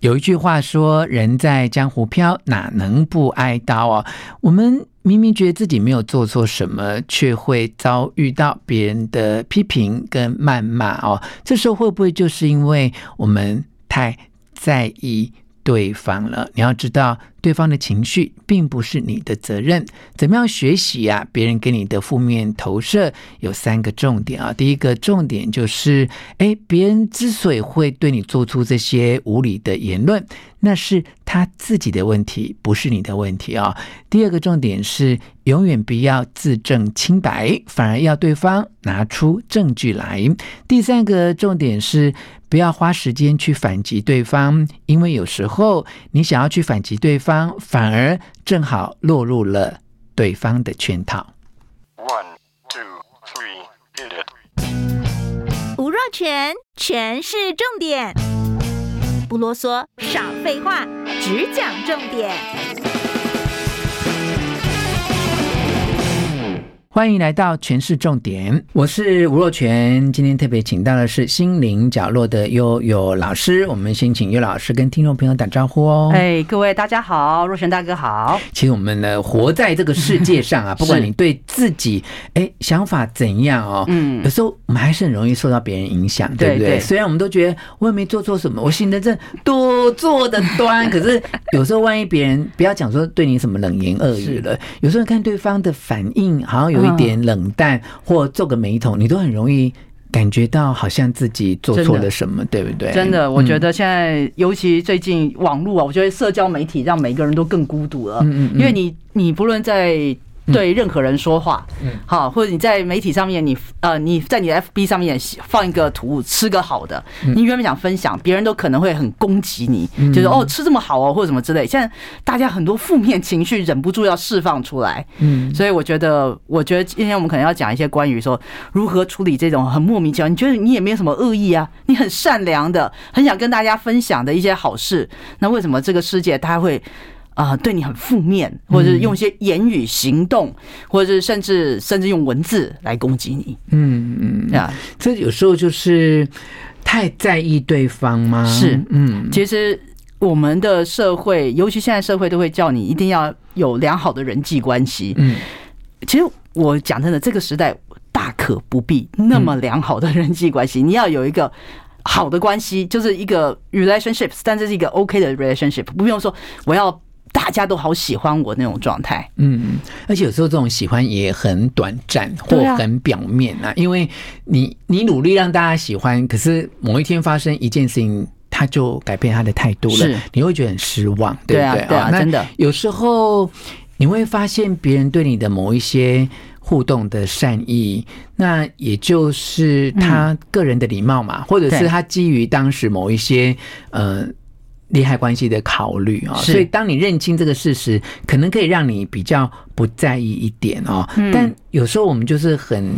有一句话说：“人在江湖飘，哪能不挨刀啊？”我们明明觉得自己没有做错什么，却会遭遇到别人的批评跟谩骂哦。这时候会不会就是因为我们太在意对方了？你要知道。对方的情绪并不是你的责任，怎么样学习呀？别人给你的负面投射有三个重点啊。第一个重点就是，诶，别人之所以会对你做出这些无理的言论，那是他自己的问题，不是你的问题啊。第二个重点是，永远不要自证清白，反而要对方拿出证据来。第三个重点是，不要花时间去反击对方，因为有时候你想要去反击对方。方反而正好落入了对方的圈套。One, two, three, hit it. 吴若全，全是重点，不啰嗦，少废话，只讲重点。欢迎来到全市重点，我是吴若权。今天特别请到的是心灵角落的悠悠老师，我们先请悠老师跟听众朋友打招呼哦。哎，各位大家好，若权大哥好。其实我们呢，活在这个世界上啊，不管你对自己哎想法怎样哦，嗯，有时候我们还是很容易受到别人影响，对不对，虽然我们都觉得我也没做错什么，我行得正，多做的端，可是有时候万一别人不要讲说对你什么冷言恶语了，有时候看对方的反应好像有。有一点冷淡或皱个眉头，你都很容易感觉到好像自己做错了什么，对不对？真的，我觉得现在尤其最近网络啊，我觉得社交媒体让每个人都更孤独了。嗯嗯，因为你你不论在。对任何人说话，嗯，好，或者你在媒体上面，你呃，你在你的 FB 上面放一个图，吃个好的，你原本想分享，别人都可能会很攻击你，就是哦，吃这么好哦，或者什么之类。现在大家很多负面情绪忍不住要释放出来，嗯，所以我觉得，我觉得今天我们可能要讲一些关于说如何处理这种很莫名其妙，你觉得你也没有什么恶意啊，你很善良的，很想跟大家分享的一些好事，那为什么这个世界它会？啊，对你很负面，或者是用一些言语、行动，或者是甚至甚至用文字来攻击你。嗯嗯啊，这有时候就是太在意对方吗？是，嗯，其实我们的社会，尤其现在社会，都会叫你一定要有良好的人际关系。嗯，其实我讲真的，这个时代大可不必那么良好的人际关系，你要有一个好的关系，就是一个 relationships，但这是一个 OK 的 relationship，不用说我要。大家都好喜欢我那种状态，嗯，而且有时候这种喜欢也很短暂或很表面啊，因为你你努力让大家喜欢，可是某一天发生一件事情，他就改变他的态度了，你会觉得很失望，对不对？对啊，真的，有时候你会发现别人对你的某一些互动的善意，那也就是他个人的礼貌嘛，或者是他基于当时某一些呃。利害关系的考虑啊，所以当你认清这个事实，可能可以让你比较不在意一点哦。但有时候我们就是很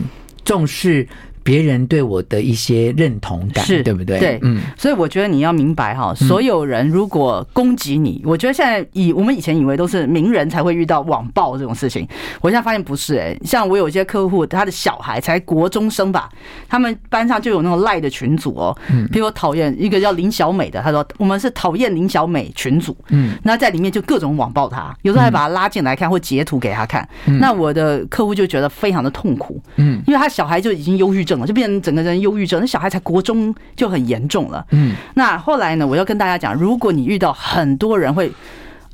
重视。别人对我的一些认同感，是对不对？对，嗯，所以我觉得你要明白哈，所有人如果攻击你，我觉得现在以我们以前以为都是名人才会遇到网暴这种事情，我现在发现不是哎，像我有一些客户，他的小孩才国中生吧，他们班上就有那种赖的群组哦，嗯，比如我讨厌一个叫林小美的，他说我们是讨厌林小美群组，嗯，那在里面就各种网暴他，有时候还把他拉进来看或截图给他看，那我的客户就觉得非常的痛苦，嗯，因为他小孩就已经忧郁症。就变成整个人忧郁症，那小孩才国中就很严重了。嗯，那后来呢，我要跟大家讲，如果你遇到很多人会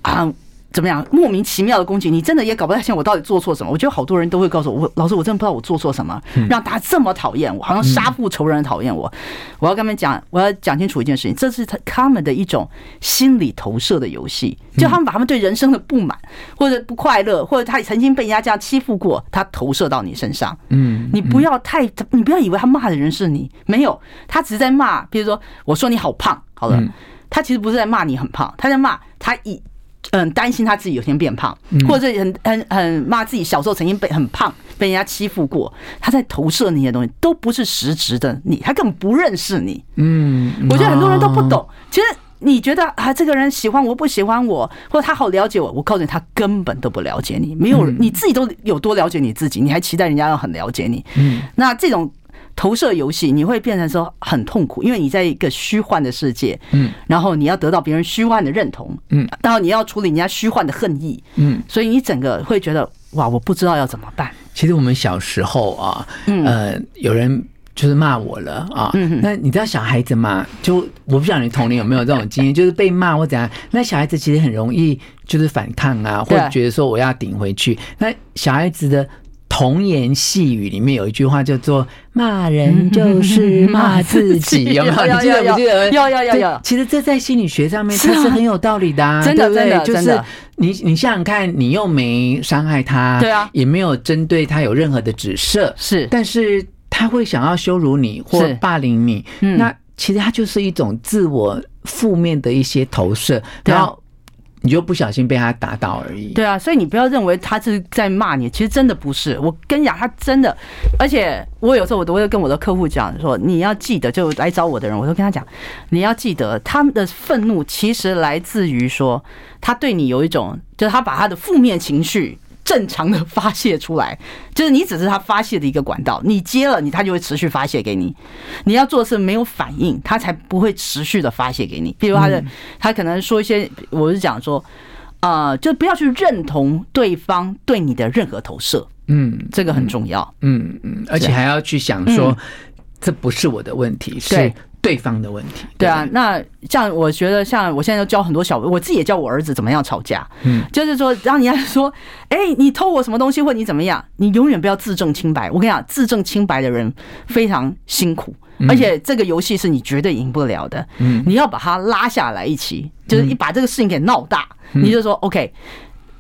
啊。怎么样？莫名其妙的攻击，你真的也搞不太清我到底做错什么。我觉得好多人都会告诉我，我老师，我真的不知道我做错什么，让大家这么讨厌我，好像杀父仇人讨厌我。我要跟他们讲，我要讲清楚一件事情，这是他他们的一种心理投射的游戏，就他们把他们对人生的不满或者不快乐，或者他曾经被人家这样欺负过，他投射到你身上。嗯，你不要太，你不要以为他骂的人是你，没有，他只是在骂。比如说，我说你好胖，好了。他其实不是在骂你很胖，他在骂他以嗯担心他自己有一天变胖，或者很很很骂自己小时候曾经被很胖被人家欺负过，他在投射那些东西都不是实质的你，他根本不认识你。嗯，我觉得很多人都不懂，其实。你觉得啊，这个人喜欢我不喜欢我，或者他好了解我？我告诉你，他根本都不了解你，没有你自己都有多了解你自己，你还期待人家要很了解你？嗯，那这种投射游戏，你会变成说很痛苦，因为你在一个虚幻的世界，嗯，然后你要得到别人虚幻的认同，嗯，然后你要处理人家虚幻的恨意，嗯，所以你整个会觉得哇，我不知道要怎么办。其实我们小时候啊，呃，有人。就是骂我了啊！那你知道小孩子嘛？就我不知道你童年有没有这种经验，就是被骂或怎样。那小孩子其实很容易就是反抗啊，或者觉得说我要顶回去。那小孩子的童言细语里面有一句话叫做“骂人就是骂自己”，有没有？你记得不记得？有有有有。其实这在心理学上面它是很有道理的啊，真的真的就是你你想想看，你又没伤害他，对啊，也没有针对他有任何的指涉，是，但是。他会想要羞辱你或霸凌你，嗯、那其实他就是一种自我负面的一些投射，然后你就不小心被他打倒而已。对啊，所以你不要认为他是在骂你，其实真的不是。我跟你讲，他真的，而且我有时候我都会跟我的客户讲说，你要记得，就来找我的人，我都跟他讲，你要记得，他们的愤怒其实来自于说，他对你有一种，就是他把他的负面情绪。正常的发泄出来，就是你只是他发泄的一个管道，你接了你，他就会持续发泄给你。你要做的是没有反应，他才不会持续的发泄给你。比如他的，他可能说一些，我是讲说，啊，就不要去认同对方对你的任何投射，嗯，这个很重要，嗯嗯，而且还要去想说，这不是我的问题，是。对方的问题，对啊，那像我觉得，像我现在都教很多小，我自己也教我儿子怎么样吵架，嗯，就是说，让人家说，哎，你偷我什么东西，或你怎么样，你永远不要自证清白。我跟你讲，自证清白的人非常辛苦，而且这个游戏是你绝对赢不了的。嗯，你要把他拉下来一起，就是你把这个事情给闹大，你就说 OK，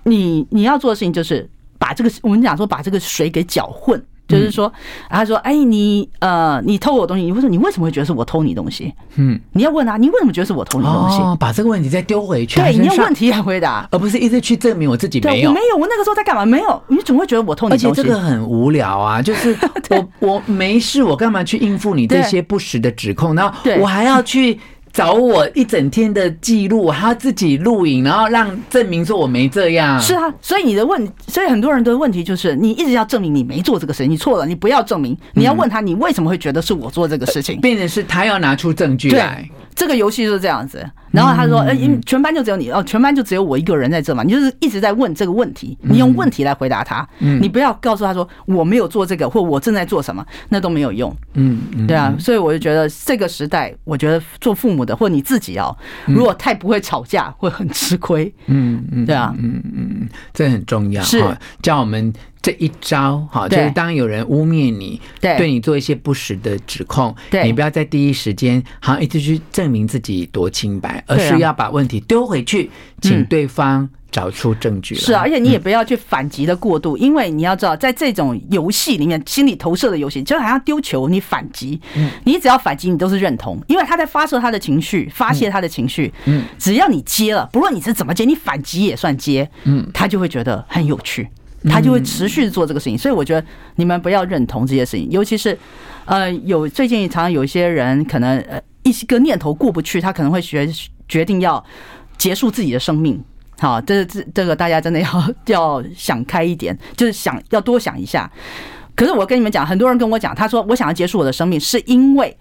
你你要做的事情就是把这个我们讲说把这个水给搅混。就是说，他说：“哎，你呃，你偷我东西，你会说你为什么会觉得是我偷你东西？嗯，你要问他，你为什么觉得是我偷你东西？哦，把这个问题再丢回去。对，你要问题来回答，而不是一直去证明我自己没有。没有，我那个时候在干嘛？没有，你总会觉得我偷你东西。而且这个很无聊啊，就是我我没事，我干嘛去应付你这些不实的指控？然后我还要去。”找我一整天的记录，我还要自己录影，然后让证明说我没这样。是啊，所以你的问，所以很多人的问题就是，你一直要证明你没做这个事情，你错了，你不要证明，你要问他，你为什么会觉得是我做这个事情？变成是他要拿出证据来。这个游戏就是这样子。然后他说：“哎，全班就只有你哦，全班就只有我一个人在这嘛。你就是一直在问这个问题，你用问题来回答他，你不要告诉他说我没有做这个，或我正在做什么，那都没有用。嗯，对啊。所以我就觉得这个时代，我觉得做父母的或你自己哦，如果太不会吵架，会很吃亏。嗯嗯，对啊，嗯嗯，这很重要。是教我们这一招哈，就是当有人污蔑你，对你做一些不实的指控，你不要在第一时间好像一直去证明自己多清白。”而是要把问题丢回去，请对方找出证据来。是啊，而且你也不要去反击的过度，因为你要知道，在这种游戏里面，心理投射的游戏，就好像丢球，你反击，你只要反击，你都是认同，因为他在发射他的情绪，发泄他的情绪。嗯，只要你接了，不论你是怎么接，你反击也算接。嗯，他就会觉得很有趣，他就会持续做这个事情。所以我觉得你们不要认同这些事情，尤其是呃，有最近常常有一些人可能呃一个念头过不去，他可能会学。决定要结束自己的生命，好，这这这个大家真的要要想开一点，就是想要多想一下。可是我跟你们讲，很多人跟我讲，他说我想要结束我的生命，是因为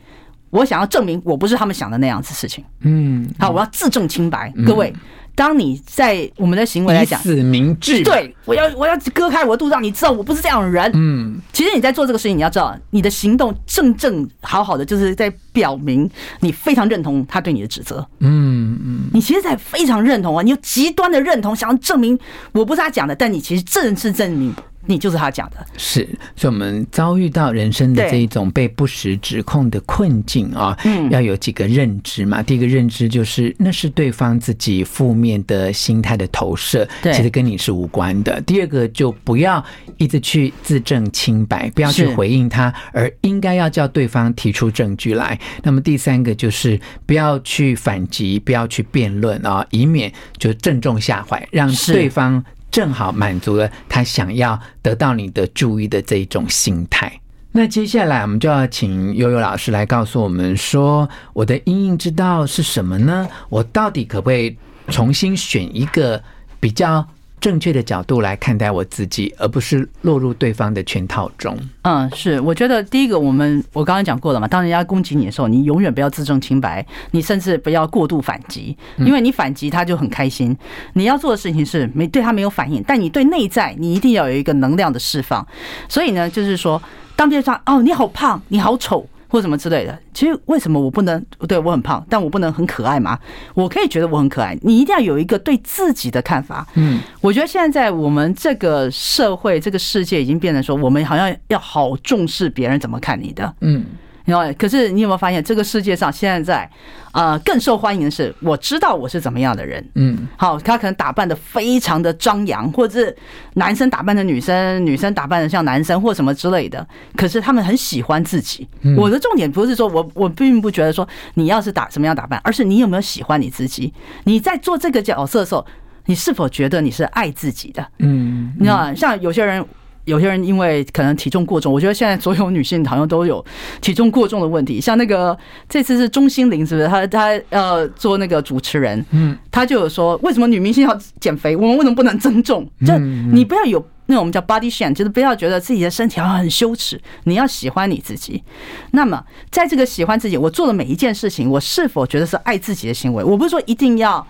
我想要证明我不是他们想的那样子事情。嗯，好，我要自证清白，各位。当你在我们的行为来讲，以死明志，对，我要我要割开我的肚子，让你知道我不是这样的人。嗯，其实你在做这个事情，你要知道你的行动正正好好的，就是在表明你非常认同他对你的指责。嗯嗯，你其实在非常认同啊，你有极端的认同，想要证明我不是他讲的，但你其实正是证明你就是他讲的。是，所以我们遭遇到人生的这一种被不实指控的困境啊，嗯，要有几个认知嘛。第一个认知就是那是对方自己负面的心态的投射，其实跟你是无关的。第二个就不要一直去自证清白，不要去回应他，而应该要叫对方提出证据来。那么第三个就是不要去反击，不要去辩论啊，以免就正中下怀，让对方。正好满足了他想要得到你的注意的这一种心态。那接下来我们就要请悠悠老师来告诉我们说，我的阴影之道是什么呢？我到底可不可以重新选一个比较正确的角度来看待我自己，而不是落入对方的圈套中。嗯，是，我觉得第一个，我们我刚刚讲过了嘛，当人家攻击你的时候，你永远不要自证清白，你甚至不要过度反击，因为你反击他就很开心。你要做的事情是没对他没有反应，但你对内在你一定要有一个能量的释放。所以呢，就是说，当别人说哦，你好胖，你好丑。或什么之类的，其实为什么我不能对我很胖，但我不能很可爱吗？我可以觉得我很可爱。你一定要有一个对自己的看法。嗯，我觉得现在在我们这个社会、这个世界已经变成说，我们好像要好重视别人怎么看你的。嗯。可是你有没有发现，这个世界上现在在呃更受欢迎的是，我知道我是怎么样的人，嗯，好，他可能打扮的非常的张扬，或者是男生打扮的女生，女生打扮的像男生或什么之类的。可是他们很喜欢自己。我的重点不是说我我并不觉得说你要是打什么样打扮，而是你有没有喜欢你自己？你在做这个角色的时候，你是否觉得你是爱自己的？嗯，你知道，像有些人。有些人因为可能体重过重，我觉得现在所有女性好像都有体重过重的问题。像那个这次是钟欣凌，是不是？她她呃做那个主持人，嗯，她就有说，为什么女明星要减肥？我们为什么不能增重？就你不要有那种我们叫 body shame，就是不要觉得自己的身体好像很羞耻。你要喜欢你自己。那么在这个喜欢自己，我做的每一件事情，我是否觉得是爱自己的行为？我不是说一定要。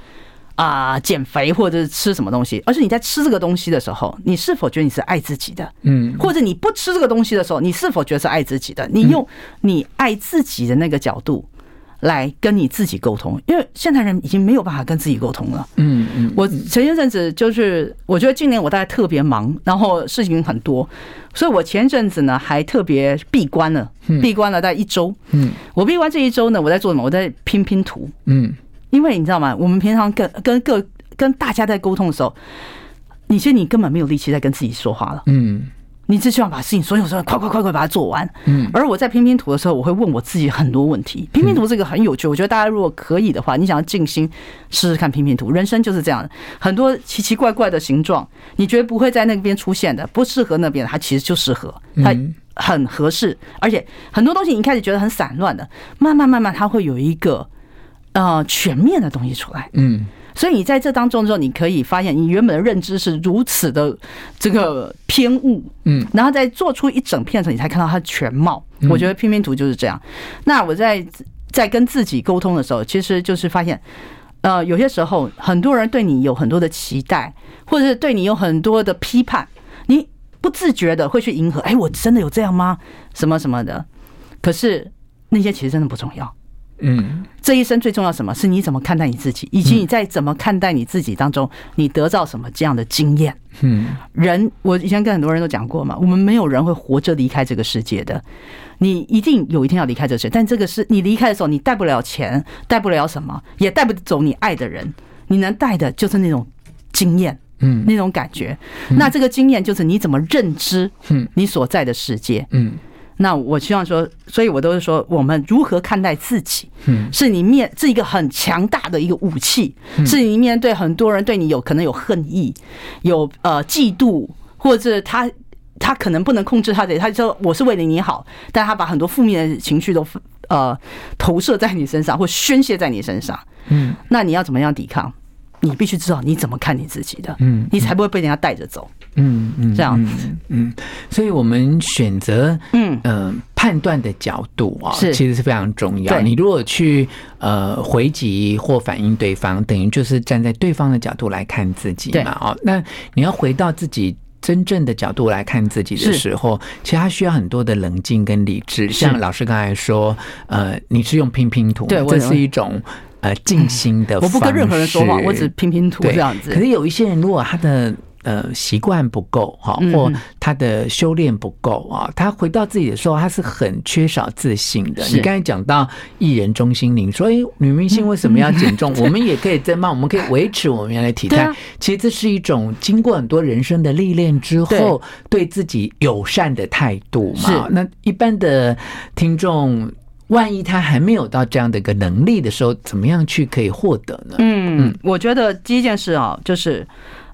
啊，减肥或者是吃什么东西，而是你在吃这个东西的时候，你是否觉得你是爱自己的？嗯，或者你不吃这个东西的时候，你是否觉得是爱自己的？你用你爱自己的那个角度来跟你自己沟通，因为现代人已经没有办法跟自己沟通了。嗯嗯，我前一阵子就是，我觉得今年我大概特别忙，然后事情很多，所以我前一阵子呢还特别闭关了，闭关了大概一周。嗯，我闭关这一周呢，我在做什么？我在拼拼图。嗯。因为你知道吗？我们平常跟跟各跟大家在沟通的时候，你其实你根本没有力气在跟自己说话了。嗯，你只希望把事情所有事情快快快快把它做完。嗯，而我在拼拼图的时候，我会问我自己很多问题。拼拼图这个很有趣，我觉得大家如果可以的话，你想要静心试试看拼拼图。人生就是这样的，很多奇奇怪怪的形状，你觉得不会在那边出现的，不适合那边，它其实就适合，它很合适。而且很多东西你一开始觉得很散乱的，慢慢慢慢它会有一个。呃，全面的东西出来，嗯，所以你在这当中之后，你可以发现你原本的认知是如此的这个偏误，嗯，然后在做出一整片的时候，你才看到它的全貌。我觉得拼拼图就是这样。那我在在跟自己沟通的时候，其实就是发现，呃，有些时候很多人对你有很多的期待，或者是对你有很多的批判，你不自觉的会去迎合。哎，我真的有这样吗？什么什么的？可是那些其实真的不重要。嗯，这一生最重要什么？是你怎么看待你自己，以及你在怎么看待你自己当中，你得到什么这样的经验？嗯，人，我以前跟很多人都讲过嘛，我们没有人会活着离开这个世界的，你一定有一天要离开这个世界，但这个是你离开的时候，你带不了钱，带不了什么，也带不走你爱的人，你能带的就是那种经验，嗯，那种感觉。那这个经验就是你怎么认知，嗯，你所在的世界，嗯。那我希望说，所以我都是说，我们如何看待自己，是你面是一个很强大的一个武器，是你面对很多人对你有可能有恨意，有呃嫉妒，或者他他可能不能控制他的，他就说我是为了你好，但他把很多负面的情绪都呃投射在你身上，或宣泄在你身上，嗯，那你要怎么样抵抗？你必须知道你怎么看你自己的，嗯，你才不会被人家带着走。嗯嗯，这样子，嗯，所以我们选择嗯呃判断的角度啊，是其实是非常重要。你如果去呃回击或反映对方，等于就是站在对方的角度来看自己嘛。哦，那你要回到自己真正的角度来看自己的时候，其实他需要很多的冷静跟理智。像老师刚才说，呃，你是用拼拼图，对，这是一种呃静心的。我不跟任何人说话，我只拼拼图这样子。可是有一些人，如果他的呃习惯不够哈，或他的修炼不够啊，他回到自己的时候，他是很缺少自信的。你刚才讲到艺人钟欣凌说，哎，女明星为什么要减重？我们也可以增胖，我们可以维持我们原来体态。其实这是一种经过很多人生的历练之后，对自己友善的态度嘛。那一般的听众。万一他还没有到这样的一个能力的时候，怎么样去可以获得呢？嗯，我觉得第一件事啊，就是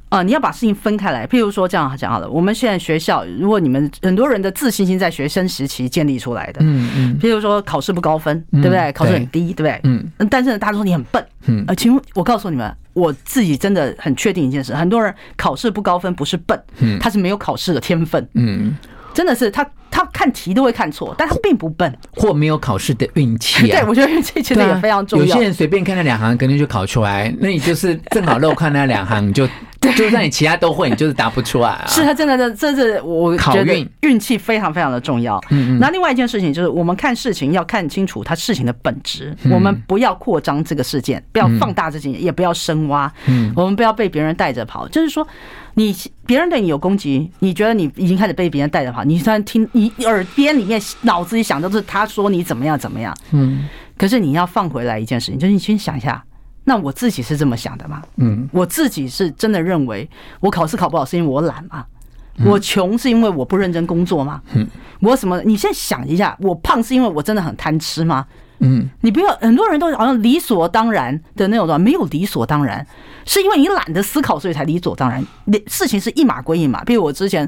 啊，你要把事情分开来。譬如说这样讲好了，我们现在学校，如果你们很多人的自信心在学生时期建立出来的，嗯嗯，譬如说考试不高分，对不对？考试很低，对不对？嗯，但是呢，大家都说你很笨，嗯，呃，请我告诉你们，我自己真的很确定一件事，很多人考试不高分不是笨，嗯，他是没有考试的天分，嗯。真的是他，他看题都会看错，但他并不笨，或没有考试的运气啊。对，我觉得运气其实也非常重要。有些人随便看那两行，肯定就考出来，那你就是正好漏看那两行，你就。就算你其他都会，你就是答不出来啊！是他真的，这这是我觉得运气非常非常的重要。嗯嗯。那另外一件事情就是，我们看事情要看清楚它事情的本质，我们不要扩张这个事件，不要放大这件，也不要深挖。嗯。我们不要被别人带着跑，就是说，你别人对你有攻击，你觉得你已经开始被别人带着跑，你虽然听你耳边里面脑子里想的都是他说你怎么样怎么样，嗯。可是你要放回来一件事情，就是你先想一下。那我自己是这么想的吗？嗯，我自己是真的认为我考试考不好是因为我懒吗？我穷是因为我不认真工作吗？嗯，我什么？你先想一下，我胖是因为我真的很贪吃吗？嗯，你不要很多人都好像理所当然的那种的，没有理所当然，是因为你懒得思考，所以才理所当然。事情是一码归一码。比如我之前，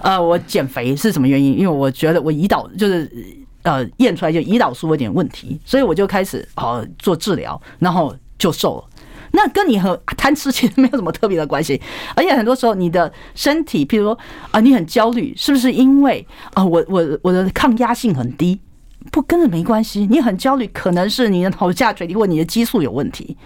呃，我减肥是什么原因？因为我觉得我胰岛就是呃验出来就胰岛素有点问题，所以我就开始好做治疗，然后。就瘦了，那跟你和贪吃其实没有什么特别的关系，而且很多时候你的身体，譬如说啊，你很焦虑，是不是因为啊，我我我的抗压性很低？不，跟着没关系。你很焦虑，可能是你的脑下垂体或你的激素有问题。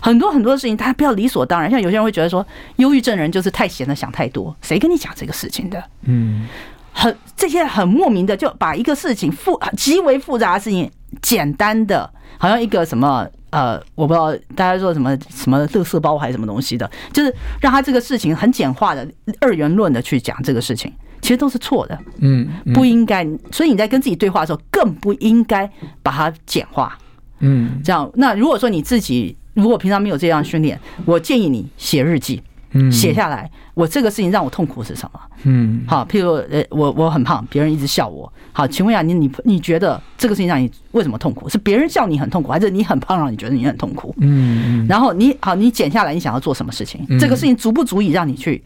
很多很多的事情，大家不要理所当然。像有些人会觉得说，忧郁症人就是太闲了，想太多。谁跟你讲这个事情的？嗯，很这些很莫名的，就把一个事情复极为复杂的事情，简单的，好像一个什么。呃，我不知道大家说什么什么乐色包还是什么东西的，就是让他这个事情很简化的二元论的去讲这个事情，其实都是错的。嗯，不应该。所以你在跟自己对话的时候，更不应该把它简化。嗯，这样。那如果说你自己如果平常没有这样训练，我建议你写日记。写下来，我这个事情让我痛苦是什么？嗯，好，譬如呃，我我很胖，别人一直笑我。好，请问一下你，你你觉得这个事情让你为什么痛苦？是别人笑你很痛苦，还是你很胖让你觉得你很痛苦？嗯，然后你好，你减下来，你想要做什么事情？这个事情足不足以让你去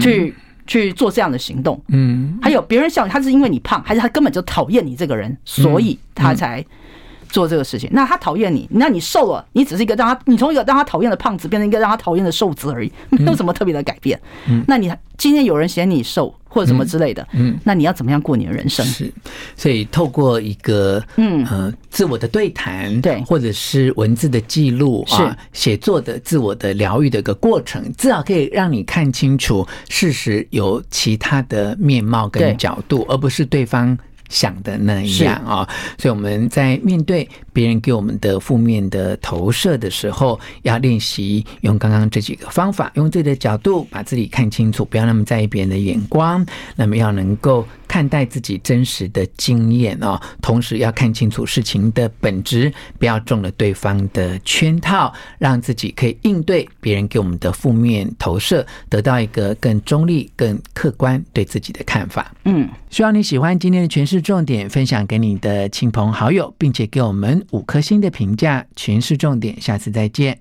去去做这样的行动？嗯，还有别人笑你，他是因为你胖，还是他根本就讨厌你这个人，所以他才。做这个事情，那他讨厌你，那你瘦了，你只是一个让他，你从一个让他讨厌的胖子变成一个让他讨厌的瘦子而已，没有什么特别的改变。嗯，那你今天有人嫌你瘦或者什么之类的，嗯，那你要怎么样过你的人生？是，所以透过一个嗯。呃自我的对谈，对，或者是文字的记录啊，写作的自我的疗愈的一个过程，至少可以让你看清楚事实有其他的面貌跟角度，而不是对方。想的那样啊，所以我们在面对别人给我们的负面的投射的时候，要练习用刚刚这几个方法，用自己的角度把自己看清楚，不要那么在意别人的眼光，那么要能够。看待自己真实的经验哦，同时要看清楚事情的本质，不要中了对方的圈套，让自己可以应对别人给我们的负面投射，得到一个更中立、更客观对自己的看法。嗯，希望你喜欢今天的诠释重点，分享给你的亲朋好友，并且给我们五颗星的评价。全是重点，下次再见。